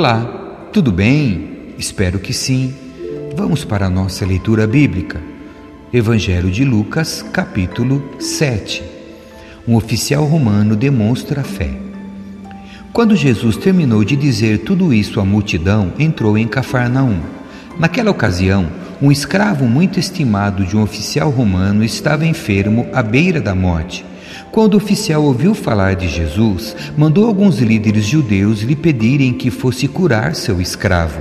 Olá, tudo bem? Espero que sim. Vamos para a nossa leitura bíblica. Evangelho de Lucas, capítulo 7. Um oficial romano demonstra fé. Quando Jesus terminou de dizer tudo isso à multidão, entrou em Cafarnaum. Naquela ocasião, um escravo muito estimado de um oficial romano estava enfermo à beira da morte. Quando o oficial ouviu falar de Jesus, mandou alguns líderes judeus lhe pedirem que fosse curar seu escravo.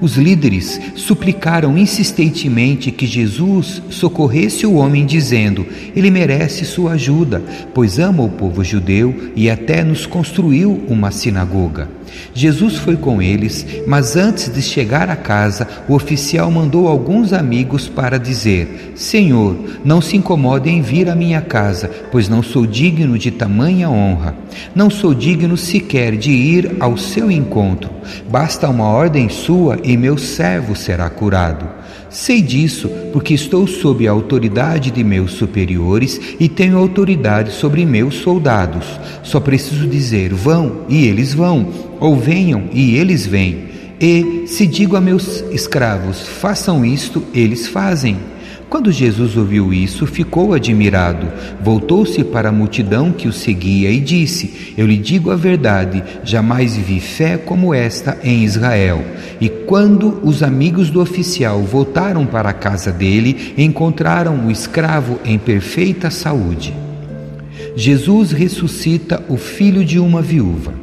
Os líderes suplicaram insistentemente que Jesus socorresse o homem, dizendo: Ele merece sua ajuda, pois ama o povo judeu e até nos construiu uma sinagoga. Jesus foi com eles, mas antes de chegar à casa, o oficial mandou alguns amigos para dizer: Senhor, não se incomode em vir à minha casa, pois não sou digno de tamanha honra. Não sou digno sequer de ir ao seu encontro. Basta uma ordem sua e meu servo será curado. Sei disso porque estou sob a autoridade de meus superiores e tenho autoridade sobre meus soldados. Só preciso dizer: vão, e eles vão, ou venham, e eles vêm. E se digo a meus escravos: façam isto, eles fazem. Quando Jesus ouviu isso, ficou admirado. Voltou-se para a multidão que o seguia e disse: Eu lhe digo a verdade, jamais vi fé como esta em Israel. E quando os amigos do oficial voltaram para a casa dele, encontraram o escravo em perfeita saúde. Jesus ressuscita o filho de uma viúva.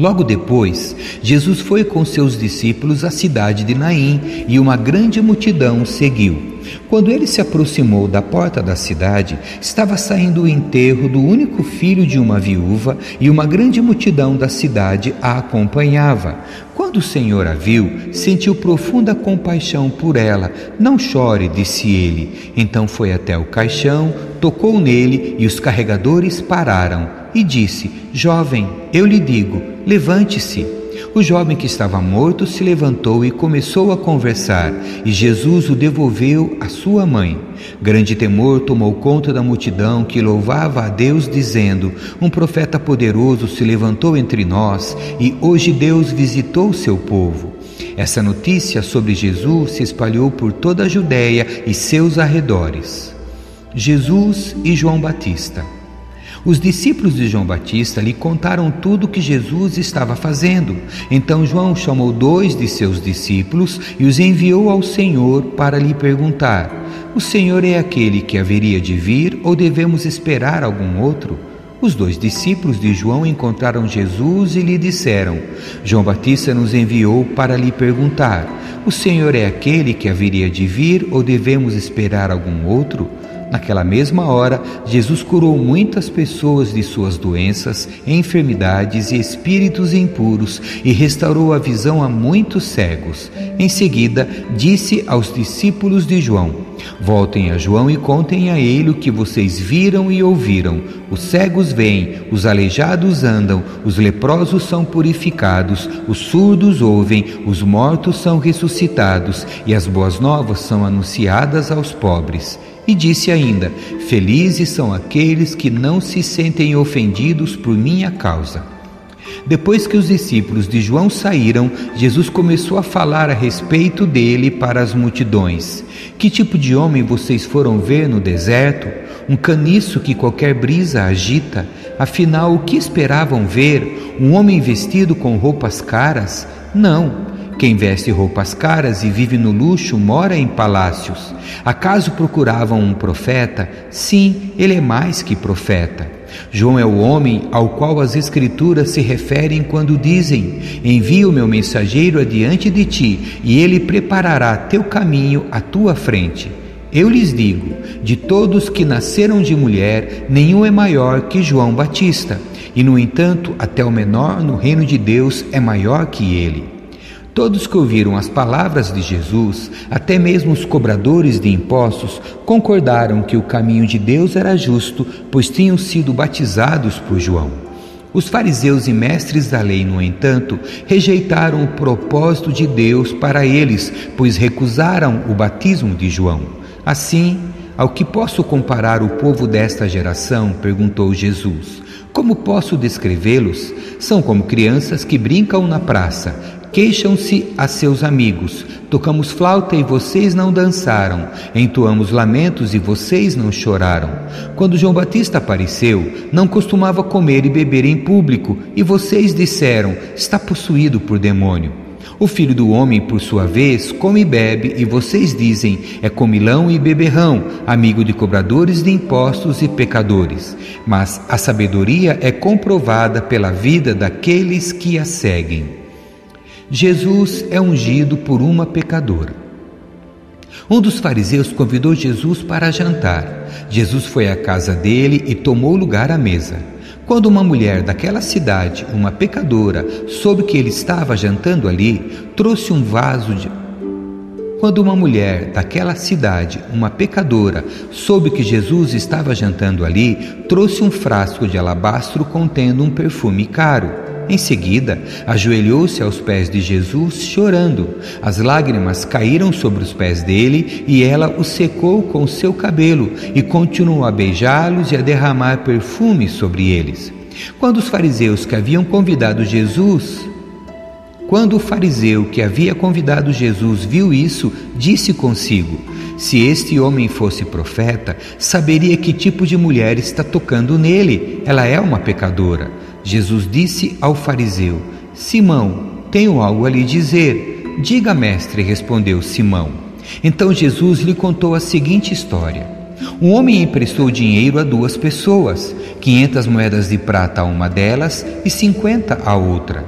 Logo depois, Jesus foi com seus discípulos à cidade de Naim e uma grande multidão seguiu. Quando ele se aproximou da porta da cidade, estava saindo o enterro do único filho de uma viúva e uma grande multidão da cidade a acompanhava. Quando o Senhor a viu, sentiu profunda compaixão por ela. Não chore, disse ele. Então foi até o caixão, tocou nele e os carregadores pararam. E disse: Jovem, eu lhe digo, levante-se. O jovem que estava morto se levantou e começou a conversar, e Jesus o devolveu à sua mãe. Grande temor tomou conta da multidão que louvava a Deus, dizendo: Um profeta poderoso se levantou entre nós, e hoje Deus visitou seu povo. Essa notícia sobre Jesus se espalhou por toda a Judéia e seus arredores. Jesus e João Batista. Os discípulos de João Batista lhe contaram tudo o que Jesus estava fazendo. Então João chamou dois de seus discípulos e os enviou ao Senhor para lhe perguntar: O Senhor é aquele que haveria de vir ou devemos esperar algum outro? Os dois discípulos de João encontraram Jesus e lhe disseram: João Batista nos enviou para lhe perguntar: O Senhor é aquele que haveria de vir ou devemos esperar algum outro? Naquela mesma hora, Jesus curou muitas pessoas de suas doenças, enfermidades e espíritos impuros e restaurou a visão a muitos cegos. Em seguida, disse aos discípulos de João: Voltem a João e contem a ele o que vocês viram e ouviram. Os cegos veem, os aleijados andam, os leprosos são purificados, os surdos ouvem, os mortos são ressuscitados e as boas novas são anunciadas aos pobres. E disse ainda: Felizes são aqueles que não se sentem ofendidos por minha causa. Depois que os discípulos de João saíram, Jesus começou a falar a respeito dele para as multidões. Que tipo de homem vocês foram ver no deserto? Um caniço que qualquer brisa agita? Afinal, o que esperavam ver? Um homem vestido com roupas caras? Não, quem veste roupas caras e vive no luxo mora em palácios. Acaso procuravam um profeta? Sim, ele é mais que profeta. João é o homem ao qual as Escrituras se referem quando dizem: Envia o meu mensageiro adiante de ti, e ele preparará teu caminho à tua frente. Eu lhes digo: de todos que nasceram de mulher, nenhum é maior que João Batista, e no entanto, até o menor no reino de Deus é maior que ele. Todos que ouviram as palavras de Jesus, até mesmo os cobradores de impostos, concordaram que o caminho de Deus era justo, pois tinham sido batizados por João. Os fariseus e mestres da lei, no entanto, rejeitaram o propósito de Deus para eles, pois recusaram o batismo de João. Assim, ao que posso comparar o povo desta geração? perguntou Jesus. Como posso descrevê-los? São como crianças que brincam na praça, queixam-se a seus amigos. Tocamos flauta e vocês não dançaram, entoamos lamentos e vocês não choraram. Quando João Batista apareceu, não costumava comer e beber em público, e vocês disseram: está possuído por demônio. O filho do homem, por sua vez, come e bebe, e vocês dizem: é comilão e beberrão, amigo de cobradores de impostos e pecadores. Mas a sabedoria é comprovada pela vida daqueles que a seguem. Jesus é ungido por uma pecadora. Um dos fariseus convidou Jesus para jantar. Jesus foi à casa dele e tomou lugar à mesa. Quando uma mulher daquela cidade, uma pecadora, soube que ele estava jantando ali, trouxe um vaso de. Quando uma mulher daquela cidade, uma pecadora, soube que Jesus estava jantando ali, trouxe um frasco de alabastro contendo um perfume caro. Em seguida, ajoelhou-se aos pés de Jesus, chorando. As lágrimas caíram sobre os pés dele e ela os secou com seu cabelo e continuou a beijá-los e a derramar perfume sobre eles. Quando os fariseus que haviam convidado Jesus quando o fariseu que havia convidado Jesus viu isso, disse consigo: Se este homem fosse profeta, saberia que tipo de mulher está tocando nele. Ela é uma pecadora. Jesus disse ao fariseu: Simão, tenho algo a lhe dizer. Diga, mestre, respondeu Simão. Então Jesus lhe contou a seguinte história. Um homem emprestou dinheiro a duas pessoas, quinhentas moedas de prata a uma delas e cinquenta a outra.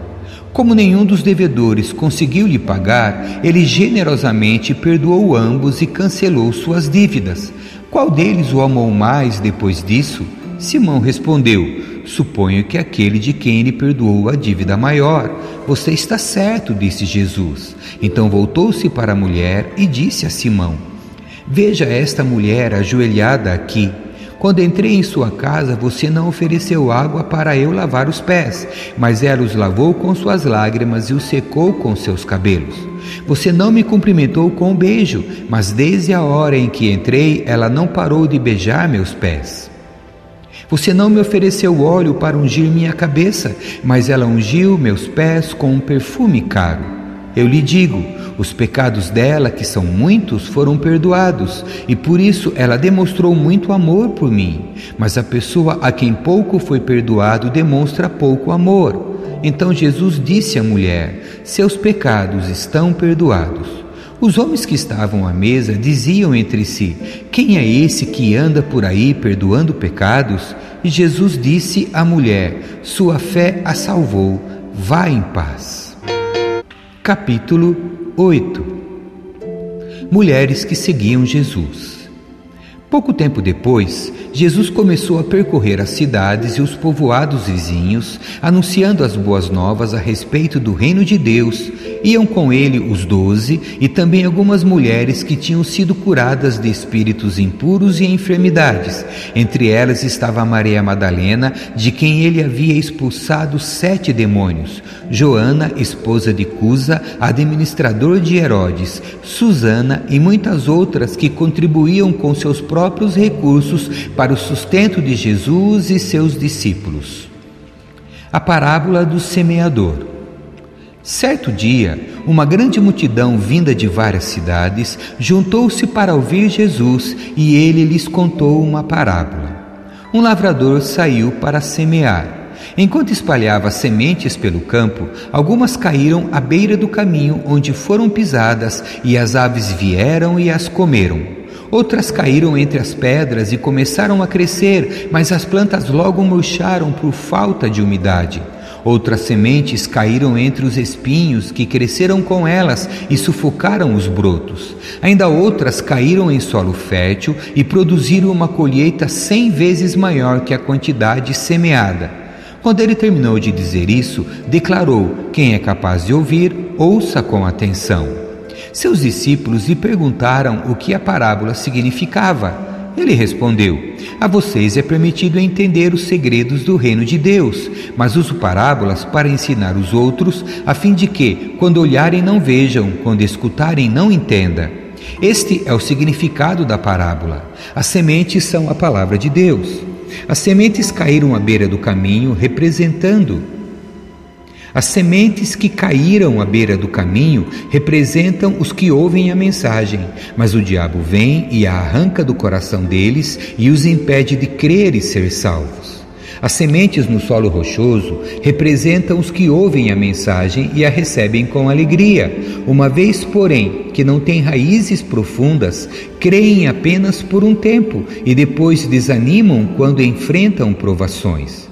Como nenhum dos devedores conseguiu lhe pagar, ele generosamente perdoou ambos e cancelou suas dívidas. Qual deles o amou mais depois disso? Simão respondeu: Suponho que aquele de quem ele perdoou a dívida maior. Você está certo, disse Jesus. Então voltou-se para a mulher e disse a Simão: Veja esta mulher ajoelhada aqui. Quando entrei em sua casa, você não ofereceu água para eu lavar os pés, mas ela os lavou com suas lágrimas e os secou com seus cabelos. Você não me cumprimentou com um beijo, mas desde a hora em que entrei, ela não parou de beijar meus pés. Você não me ofereceu óleo para ungir minha cabeça, mas ela ungiu meus pés com um perfume caro. Eu lhe digo: os pecados dela, que são muitos, foram perdoados, e por isso ela demonstrou muito amor por mim. Mas a pessoa a quem pouco foi perdoado demonstra pouco amor. Então Jesus disse à mulher: Seus pecados estão perdoados. Os homens que estavam à mesa diziam entre si: Quem é esse que anda por aí perdoando pecados? E Jesus disse à mulher: Sua fé a salvou, vá em paz. Capítulo 8 Mulheres que seguiam Jesus. Pouco tempo depois, Jesus começou a percorrer as cidades e os povoados vizinhos, anunciando as boas novas a respeito do reino de Deus. Iam com ele os doze e também algumas mulheres que tinham sido curadas de espíritos impuros e enfermidades. Entre elas estava Maria Madalena, de quem ele havia expulsado sete demônios, Joana, esposa de Cusa, administrador de Herodes, Susana e muitas outras que contribuíam com seus próprios próprios recursos para o sustento de Jesus e seus discípulos. A parábola do semeador. Certo dia, uma grande multidão vinda de várias cidades juntou-se para ouvir Jesus e ele lhes contou uma parábola. Um lavrador saiu para semear. Enquanto espalhava sementes pelo campo, algumas caíram à beira do caminho onde foram pisadas e as aves vieram e as comeram. Outras caíram entre as pedras e começaram a crescer, mas as plantas logo murcharam por falta de umidade. Outras sementes caíram entre os espinhos que cresceram com elas e sufocaram os brotos. Ainda outras caíram em solo fértil e produziram uma colheita cem vezes maior que a quantidade semeada. Quando ele terminou de dizer isso, declarou: Quem é capaz de ouvir, ouça com atenção. Seus discípulos lhe perguntaram o que a parábola significava. Ele respondeu: A vocês é permitido entender os segredos do reino de Deus, mas uso parábolas para ensinar os outros, a fim de que, quando olharem, não vejam, quando escutarem, não entendam. Este é o significado da parábola. As sementes são a palavra de Deus. As sementes caíram à beira do caminho, representando as sementes que caíram à beira do caminho representam os que ouvem a mensagem, mas o diabo vem e a arranca do coração deles e os impede de crer e ser salvos. As sementes no solo rochoso representam os que ouvem a mensagem e a recebem com alegria, uma vez, porém, que não têm raízes profundas, creem apenas por um tempo e depois desanimam quando enfrentam provações.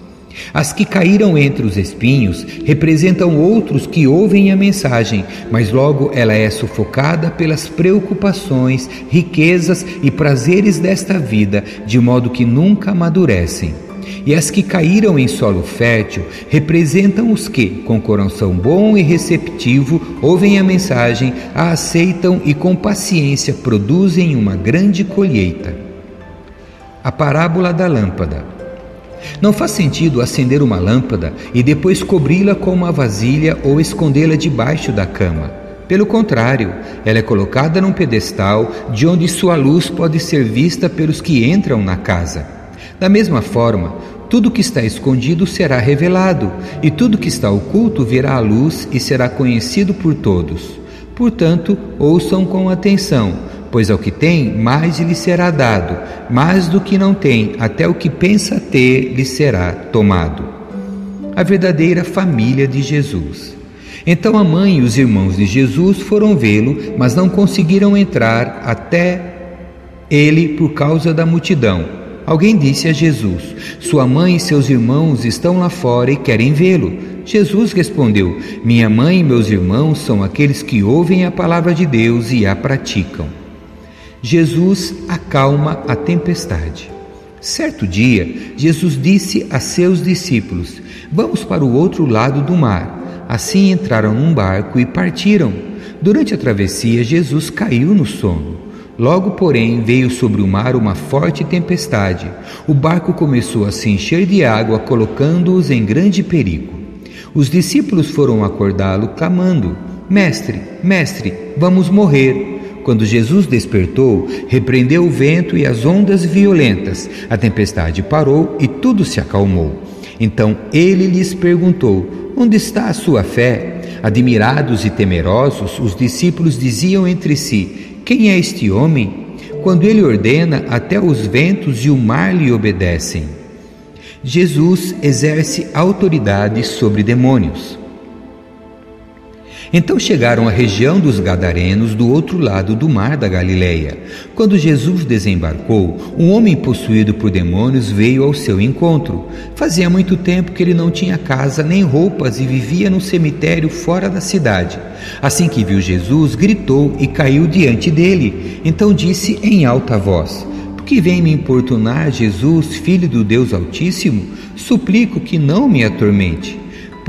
As que caíram entre os espinhos representam outros que ouvem a mensagem, mas logo ela é sufocada pelas preocupações, riquezas e prazeres desta vida, de modo que nunca amadurecem. E as que caíram em solo fértil representam os que, com coração bom e receptivo, ouvem a mensagem, a aceitam e com paciência produzem uma grande colheita. A parábola da lâmpada. Não faz sentido acender uma lâmpada e depois cobri-la com uma vasilha ou escondê-la debaixo da cama. Pelo contrário, ela é colocada num pedestal de onde sua luz pode ser vista pelos que entram na casa. Da mesma forma, tudo que está escondido será revelado, e tudo que está oculto virá à luz e será conhecido por todos. Portanto, ouçam com atenção Pois ao que tem, mais lhe será dado, mais do que não tem, até o que pensa ter lhe será tomado. A verdadeira família de Jesus. Então a mãe e os irmãos de Jesus foram vê-lo, mas não conseguiram entrar até ele por causa da multidão. Alguém disse a Jesus: Sua mãe e seus irmãos estão lá fora e querem vê-lo. Jesus respondeu: Minha mãe e meus irmãos são aqueles que ouvem a palavra de Deus e a praticam. Jesus acalma a tempestade. Certo dia, Jesus disse a seus discípulos: Vamos para o outro lado do mar. Assim entraram num barco e partiram. Durante a travessia, Jesus caiu no sono. Logo, porém, veio sobre o mar uma forte tempestade. O barco começou a se encher de água, colocando-os em grande perigo. Os discípulos foram acordá-lo, clamando: Mestre, mestre, vamos morrer. Quando Jesus despertou, repreendeu o vento e as ondas violentas. A tempestade parou e tudo se acalmou. Então ele lhes perguntou: Onde está a sua fé? Admirados e temerosos, os discípulos diziam entre si: Quem é este homem? Quando ele ordena, até os ventos e o mar lhe obedecem. Jesus exerce autoridade sobre demônios. Então chegaram à região dos Gadarenos, do outro lado do mar da Galileia. Quando Jesus desembarcou, um homem possuído por demônios veio ao seu encontro. Fazia muito tempo que ele não tinha casa nem roupas e vivia num cemitério fora da cidade. Assim que viu Jesus, gritou e caiu diante dele. Então disse em alta voz: Por que vem me importunar, Jesus, filho do Deus Altíssimo? Suplico que não me atormente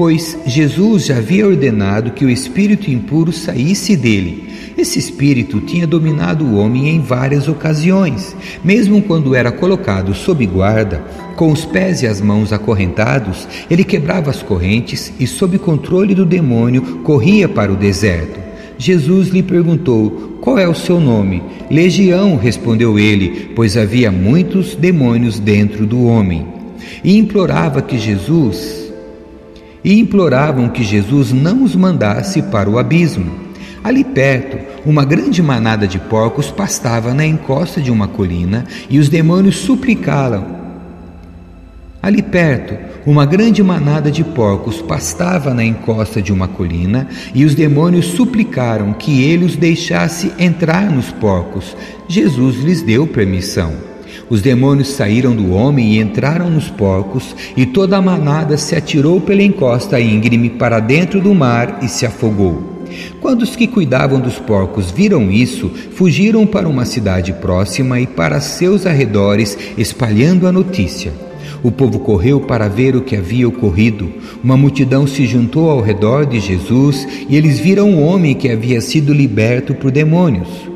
pois Jesus já havia ordenado que o espírito impuro saísse dele. Esse espírito tinha dominado o homem em várias ocasiões, mesmo quando era colocado sob guarda, com os pés e as mãos acorrentados, ele quebrava as correntes e, sob controle do demônio, corria para o deserto. Jesus lhe perguntou: Qual é o seu nome? Legião, respondeu ele, pois havia muitos demônios dentro do homem. E implorava que Jesus e imploravam que Jesus não os mandasse para o abismo. Ali perto, uma grande manada de porcos pastava na encosta de uma colina e os demônios suplicaram. Ali perto, uma grande manada de porcos pastava na encosta de uma colina e os demônios suplicaram que ele os deixasse entrar nos porcos. Jesus lhes deu permissão. Os demônios saíram do homem e entraram nos porcos, e toda a manada se atirou pela encosta íngreme para dentro do mar e se afogou. Quando os que cuidavam dos porcos viram isso, fugiram para uma cidade próxima e para seus arredores, espalhando a notícia. O povo correu para ver o que havia ocorrido. Uma multidão se juntou ao redor de Jesus e eles viram um homem que havia sido liberto por demônios.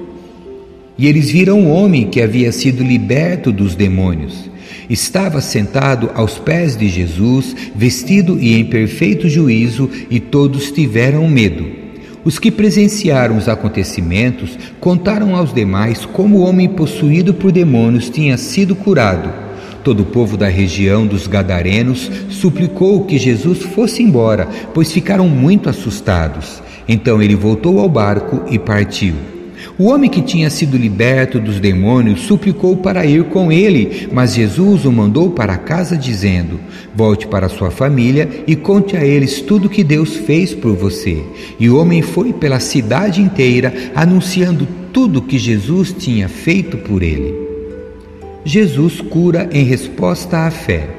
E eles viram um homem que havia sido liberto dos demônios. Estava sentado aos pés de Jesus, vestido e em perfeito juízo, e todos tiveram medo. Os que presenciaram os acontecimentos contaram aos demais como o homem possuído por demônios tinha sido curado. Todo o povo da região dos Gadarenos suplicou que Jesus fosse embora, pois ficaram muito assustados. Então ele voltou ao barco e partiu. O homem que tinha sido liberto dos demônios suplicou para ir com ele, mas Jesus o mandou para casa, dizendo: Volte para sua família e conte a eles tudo que Deus fez por você. E o homem foi pela cidade inteira anunciando tudo que Jesus tinha feito por ele. Jesus cura em resposta à fé.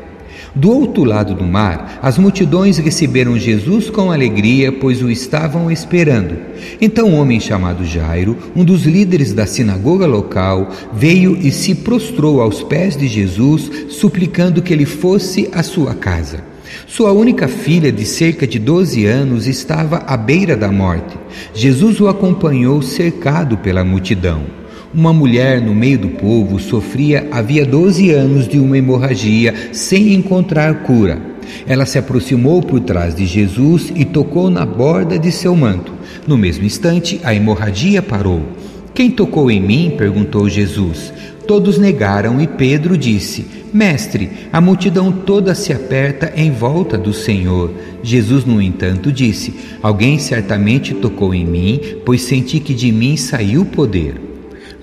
Do outro lado do mar, as multidões receberam Jesus com alegria, pois o estavam esperando. Então, um homem chamado Jairo, um dos líderes da sinagoga local, veio e se prostrou aos pés de Jesus, suplicando que ele fosse à sua casa. Sua única filha, de cerca de 12 anos, estava à beira da morte. Jesus o acompanhou cercado pela multidão. Uma mulher no meio do povo sofria havia 12 anos de uma hemorragia sem encontrar cura. Ela se aproximou por trás de Jesus e tocou na borda de seu manto. No mesmo instante, a hemorragia parou. Quem tocou em mim? perguntou Jesus. Todos negaram e Pedro disse: Mestre, a multidão toda se aperta em volta do Senhor. Jesus, no entanto, disse: Alguém certamente tocou em mim, pois senti que de mim saiu poder.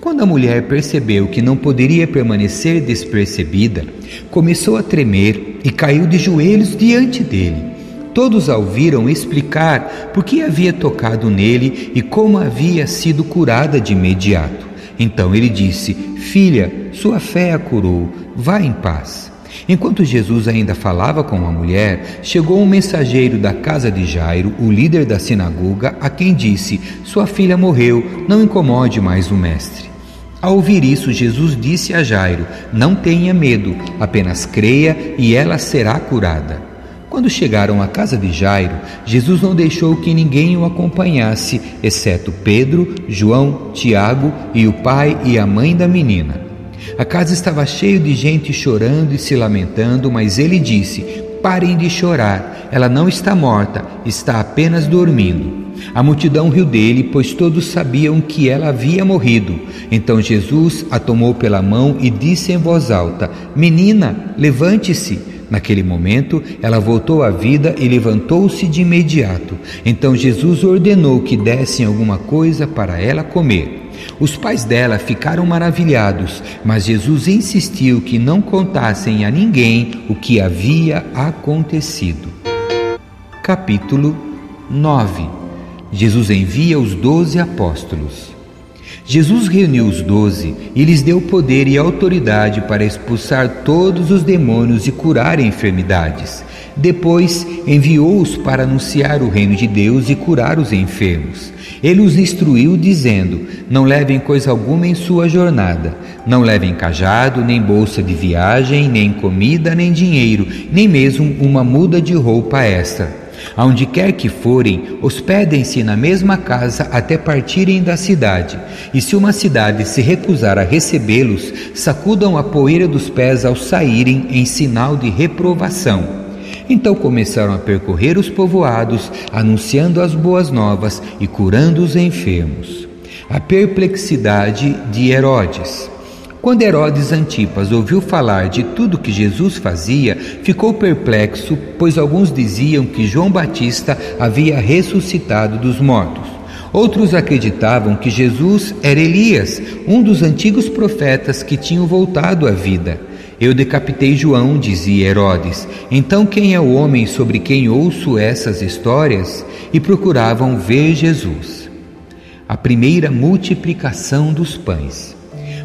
Quando a mulher percebeu que não poderia permanecer despercebida, começou a tremer e caiu de joelhos diante dele. Todos a ouviram explicar por que havia tocado nele e como havia sido curada de imediato. Então ele disse: Filha, sua fé a curou, vá em paz. Enquanto Jesus ainda falava com a mulher, chegou um mensageiro da casa de Jairo, o líder da sinagoga, a quem disse: Sua filha morreu, não incomode mais o mestre. Ao ouvir isso, Jesus disse a Jairo: Não tenha medo, apenas creia e ela será curada. Quando chegaram à casa de Jairo, Jesus não deixou que ninguém o acompanhasse, exceto Pedro, João, Tiago e o pai e a mãe da menina. A casa estava cheia de gente chorando e se lamentando, mas ele disse: Parem de chorar, ela não está morta, está apenas dormindo. A multidão riu dele, pois todos sabiam que ela havia morrido. Então Jesus a tomou pela mão e disse em voz alta: Menina, levante-se. Naquele momento, ela voltou à vida e levantou-se de imediato. Então Jesus ordenou que dessem alguma coisa para ela comer. Os pais dela ficaram maravilhados, mas Jesus insistiu que não contassem a ninguém o que havia acontecido. Capítulo 9 Jesus envia os doze apóstolos. Jesus reuniu os doze e lhes deu poder e autoridade para expulsar todos os demônios e curar enfermidades. Depois enviou-os para anunciar o reino de Deus e curar os enfermos. Ele os instruiu, dizendo: Não levem coisa alguma em sua jornada, não levem cajado, nem bolsa de viagem, nem comida, nem dinheiro, nem mesmo uma muda de roupa extra Aonde quer que forem, hospedem-se na mesma casa até partirem da cidade. E se uma cidade se recusar a recebê-los, sacudam a poeira dos pés ao saírem em sinal de reprovação. Então começaram a percorrer os povoados, anunciando as boas novas e curando os enfermos. A perplexidade de Herodes. Quando Herodes Antipas ouviu falar de tudo que Jesus fazia, ficou perplexo, pois alguns diziam que João Batista havia ressuscitado dos mortos. Outros acreditavam que Jesus era Elias, um dos antigos profetas que tinham voltado à vida. Eu decapitei João, dizia Herodes. Então quem é o homem sobre quem ouço essas histórias? E procuravam ver Jesus. A primeira multiplicação dos pães.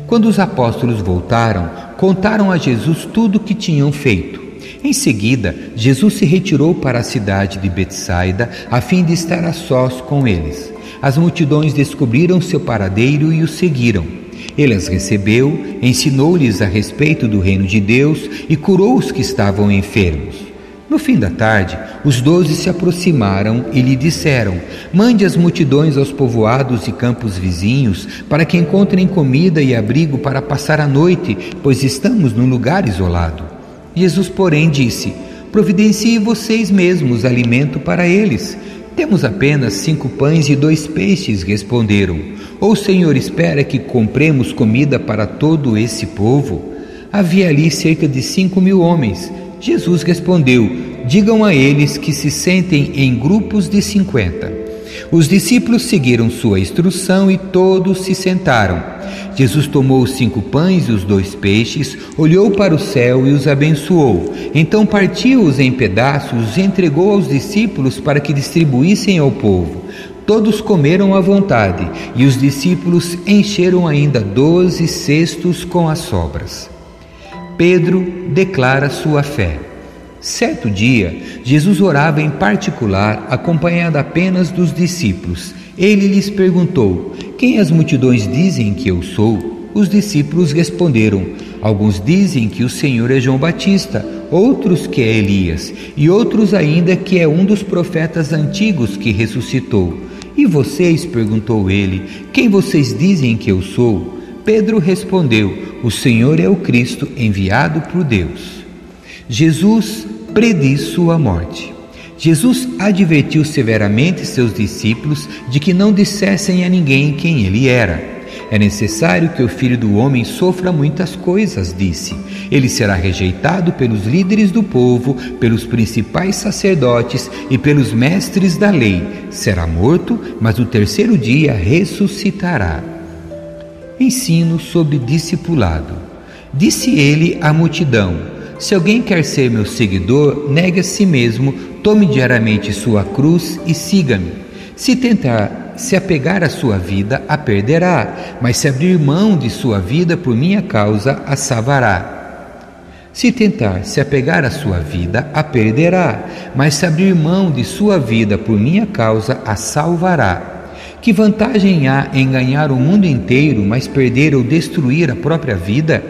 Quando os apóstolos voltaram, contaram a Jesus tudo o que tinham feito. Em seguida, Jesus se retirou para a cidade de Betsaida a fim de estar a sós com eles. As multidões descobriram seu paradeiro e o seguiram. Ele as recebeu, ensinou-lhes a respeito do reino de Deus e curou os que estavam enfermos. No fim da tarde, os doze se aproximaram e lhe disseram: Mande as multidões aos povoados e campos vizinhos, para que encontrem comida e abrigo para passar a noite, pois estamos num lugar isolado. Jesus, porém, disse: Providencie vocês mesmos alimento para eles. Temos apenas cinco pães e dois peixes, responderam. Ou o Senhor espera que compremos comida para todo esse povo? Havia ali cerca de cinco mil homens. Jesus respondeu: Digam a eles que se sentem em grupos de cinquenta. Os discípulos seguiram sua instrução e todos se sentaram. Jesus tomou os cinco pães e os dois peixes, olhou para o céu e os abençoou. Então partiu-os em pedaços e entregou aos discípulos para que distribuíssem ao povo. Todos comeram à vontade e os discípulos encheram ainda doze cestos com as sobras. Pedro declara sua fé. Certo dia, Jesus orava em particular, acompanhado apenas dos discípulos. Ele lhes perguntou: Quem as multidões dizem que eu sou? Os discípulos responderam: Alguns dizem que o Senhor é João Batista, outros que é Elias, e outros ainda que é um dos profetas antigos que ressuscitou. E vocês? perguntou ele: Quem vocês dizem que eu sou? Pedro respondeu: O Senhor é o Cristo enviado por Deus. Jesus prediz sua morte. Jesus advertiu severamente seus discípulos de que não dissessem a ninguém quem ele era. É necessário que o filho do homem sofra muitas coisas, disse. Ele será rejeitado pelos líderes do povo, pelos principais sacerdotes e pelos mestres da lei. Será morto, mas no terceiro dia ressuscitará. Ensino sobre discipulado. Disse ele à multidão: Se alguém quer ser meu seguidor, negue a si mesmo, tome diariamente sua cruz e siga-me. Se tentar se apegar à sua vida, a perderá, mas se abrir mão de sua vida por minha causa, a salvará. Se tentar se apegar à sua vida, a perderá, mas se abrir mão de sua vida por minha causa, a salvará. Que vantagem há em ganhar o mundo inteiro, mas perder ou destruir a própria vida?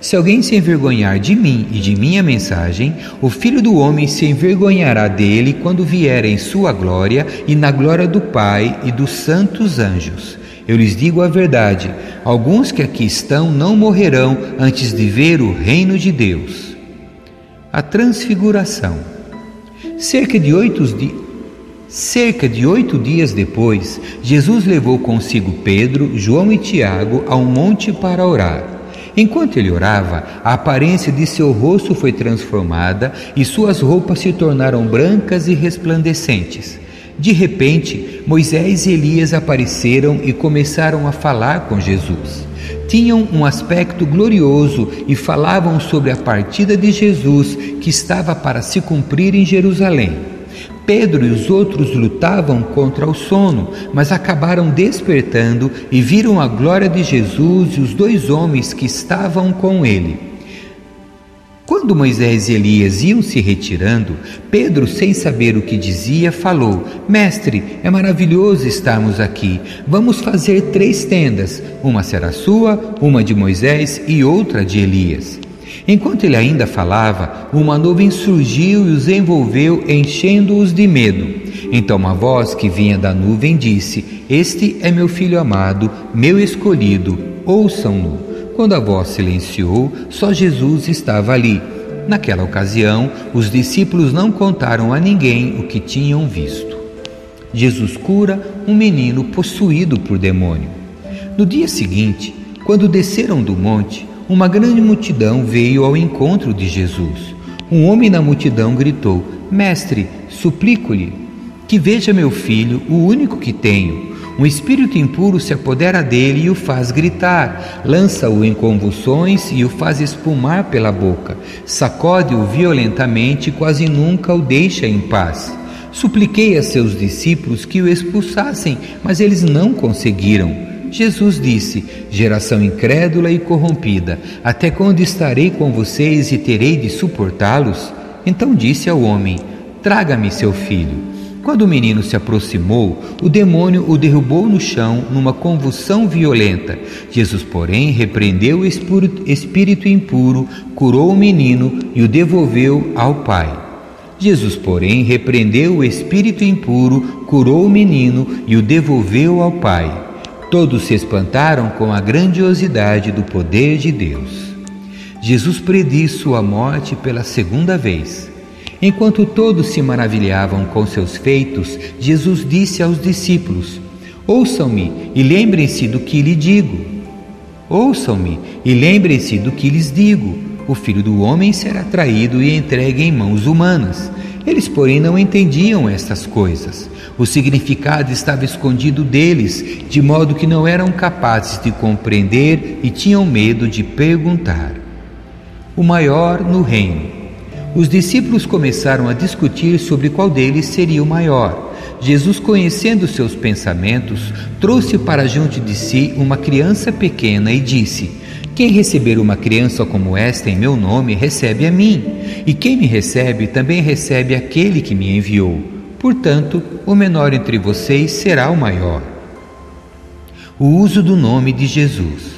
Se alguém se envergonhar de mim e de minha mensagem, o Filho do Homem se envergonhará dele quando vier em sua glória e na glória do Pai e dos santos anjos. Eu lhes digo a verdade: alguns que aqui estão não morrerão antes de ver o reino de Deus. A Transfiguração. Cerca de oito. Cerca de oito dias depois, Jesus levou consigo Pedro, João e Tiago a um monte para orar. Enquanto ele orava, a aparência de seu rosto foi transformada e suas roupas se tornaram brancas e resplandecentes. De repente, Moisés e Elias apareceram e começaram a falar com Jesus. Tinham um aspecto glorioso e falavam sobre a partida de Jesus que estava para se cumprir em Jerusalém. Pedro e os outros lutavam contra o sono, mas acabaram despertando e viram a glória de Jesus e os dois homens que estavam com ele. Quando Moisés e Elias iam se retirando, Pedro, sem saber o que dizia, falou: Mestre, é maravilhoso estarmos aqui. Vamos fazer três tendas: uma será sua, uma de Moisés e outra de Elias. Enquanto ele ainda falava, uma nuvem surgiu e os envolveu, enchendo-os de medo. Então uma voz que vinha da nuvem disse: Este é meu filho amado, meu escolhido, ouçam-no. Quando a voz silenciou, só Jesus estava ali. Naquela ocasião, os discípulos não contaram a ninguém o que tinham visto. Jesus cura um menino possuído por demônio. No dia seguinte, quando desceram do monte, uma grande multidão veio ao encontro de Jesus. Um homem na multidão gritou: Mestre, suplico-lhe que veja meu filho, o único que tenho. Um espírito impuro se apodera dele e o faz gritar, lança-o em convulsões e o faz espumar pela boca, sacode-o violentamente e quase nunca o deixa em paz. Supliquei a seus discípulos que o expulsassem, mas eles não conseguiram. Jesus disse: Geração incrédula e corrompida, até quando estarei com vocês e terei de suportá-los? Então disse ao homem: Traga-me seu filho. Quando o menino se aproximou, o demônio o derrubou no chão numa convulsão violenta. Jesus, porém, repreendeu o espírito impuro, curou o menino e o devolveu ao pai. Jesus, porém, repreendeu o espírito impuro, curou o menino e o devolveu ao pai. Todos se espantaram com a grandiosidade do poder de Deus. Jesus prediz sua morte pela segunda vez. Enquanto todos se maravilhavam com seus feitos, Jesus disse aos discípulos: Ouçam-me e lembrem-se do que lhe digo. Ouçam-me e lembrem-se do que lhes digo: o filho do homem será traído e entregue em mãos humanas. Eles, porém, não entendiam estas coisas. O significado estava escondido deles, de modo que não eram capazes de compreender e tinham medo de perguntar. O maior no reino. Os discípulos começaram a discutir sobre qual deles seria o maior. Jesus, conhecendo seus pensamentos, trouxe para junto de si uma criança pequena e disse: Quem receber uma criança como esta em meu nome, recebe a mim, e quem me recebe também recebe aquele que me enviou. Portanto, o menor entre vocês será o maior. O uso do nome de Jesus.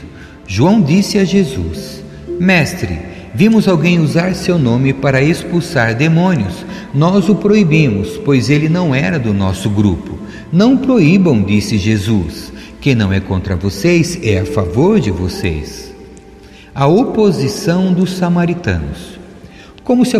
João disse a Jesus: Mestre, Vimos alguém usar seu nome para expulsar demônios. Nós o proibimos, pois ele não era do nosso grupo. Não proíbam, disse Jesus. Quem não é contra vocês é a favor de vocês. A oposição dos samaritanos. Como se,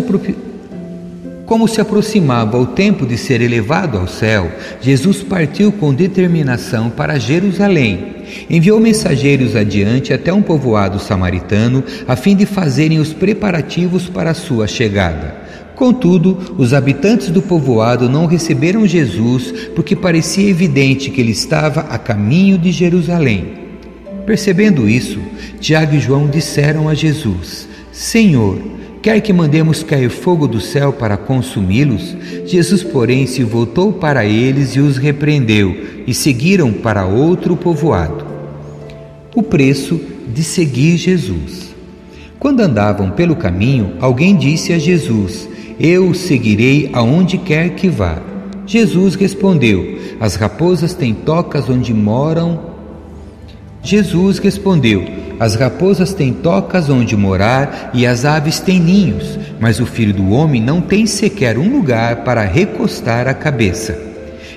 como se aproximava o tempo de ser elevado ao céu, Jesus partiu com determinação para Jerusalém. Enviou mensageiros adiante até um povoado samaritano, a fim de fazerem os preparativos para a sua chegada. Contudo, os habitantes do povoado não receberam Jesus porque parecia evidente que ele estava a caminho de Jerusalém. Percebendo isso, Tiago e João disseram a Jesus: Senhor, Quer que mandemos cair fogo do céu para consumi-los? Jesus, porém, se voltou para eles e os repreendeu, e seguiram para outro povoado. O preço de seguir Jesus. Quando andavam pelo caminho, alguém disse a Jesus: Eu o seguirei aonde quer que vá. Jesus respondeu: As raposas têm tocas onde moram. Jesus respondeu: as raposas têm tocas onde morar e as aves têm ninhos, mas o filho do homem não tem sequer um lugar para recostar a cabeça.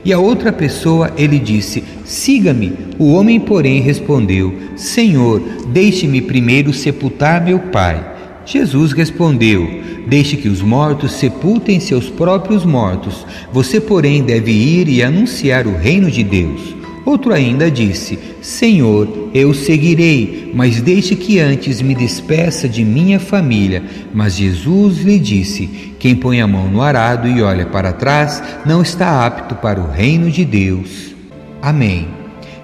E a outra pessoa ele disse: Siga-me. O homem, porém, respondeu: Senhor, deixe-me primeiro sepultar meu pai. Jesus respondeu: Deixe que os mortos sepultem seus próprios mortos. Você, porém, deve ir e anunciar o reino de Deus. Outro ainda disse: Senhor, eu seguirei, mas deixe que antes me despeça de minha família. Mas Jesus lhe disse: Quem põe a mão no arado e olha para trás não está apto para o reino de Deus. Amém.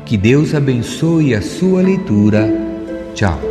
Que Deus abençoe a sua leitura. Tchau.